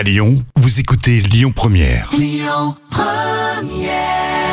À Lyon, vous écoutez Lyon Première.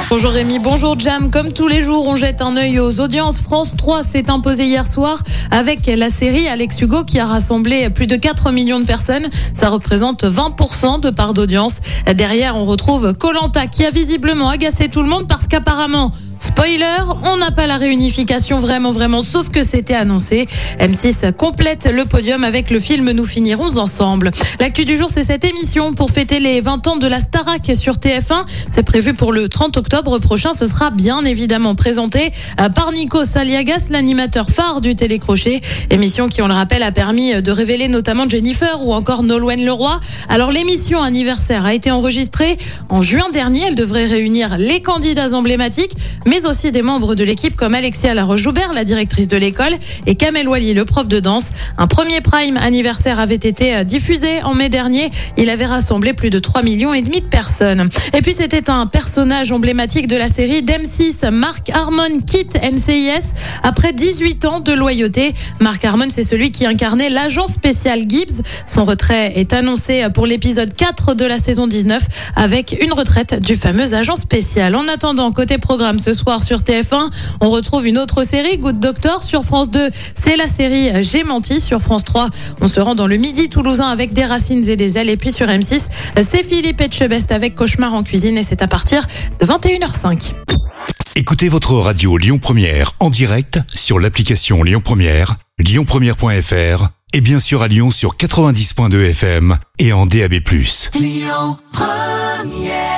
Bonjour Rémi, bonjour Jam. Comme tous les jours, on jette un œil aux audiences. France 3 s'est imposé hier soir avec la série Alex Hugo qui a rassemblé plus de 4 millions de personnes. Ça représente 20% de part d'audience. Derrière, on retrouve Colanta qui a visiblement agacé tout le monde parce qu'apparemment, Spoiler, on n'a pas la réunification vraiment vraiment, sauf que c'était annoncé. M6 complète le podium avec le film Nous finirons ensemble. L'actu du jour, c'est cette émission pour fêter les 20 ans de la Starac sur TF1. C'est prévu pour le 30 octobre prochain. Ce sera bien évidemment présenté euh, par Nico Saliagas, l'animateur phare du télécrochet. Émission qui, on le rappelle, a permis de révéler notamment Jennifer ou encore Nolwenn Leroy. Alors l'émission anniversaire a été enregistrée en juin dernier. Elle devrait réunir les candidats emblématiques mais aussi des membres de l'équipe comme Alexia Laroche-Joubert, la directrice de l'école, et Kamel Wally, le prof de danse. Un premier prime anniversaire avait été euh, diffusé en mai dernier. Il avait rassemblé plus de 3 millions et demi de personnes. Et puis c'était un personnage emblématique de la série d'M6, Marc Harmon quitte NCIS après 18 ans de loyauté. Marc Harmon, c'est celui qui incarnait l'agent spécial Gibbs. Son retrait est annoncé pour l'épisode 4 de la saison 19 avec une retraite du fameux agent spécial. En attendant, côté programme ce soir sur TF1. On retrouve une autre série, Good Doctor. Sur France 2, c'est la série J'ai menti. Sur France 3, on se rend dans le midi toulousain avec des racines et des ailes. Et puis sur M6, c'est Philippe Etchebest avec Cauchemar en cuisine et c'est à partir de 21h05. Écoutez votre radio Lyon Première en direct sur l'application Lyon Première, lyonpremière.fr et bien sûr à Lyon sur 90.2 FM et en DAB+. Lyon Première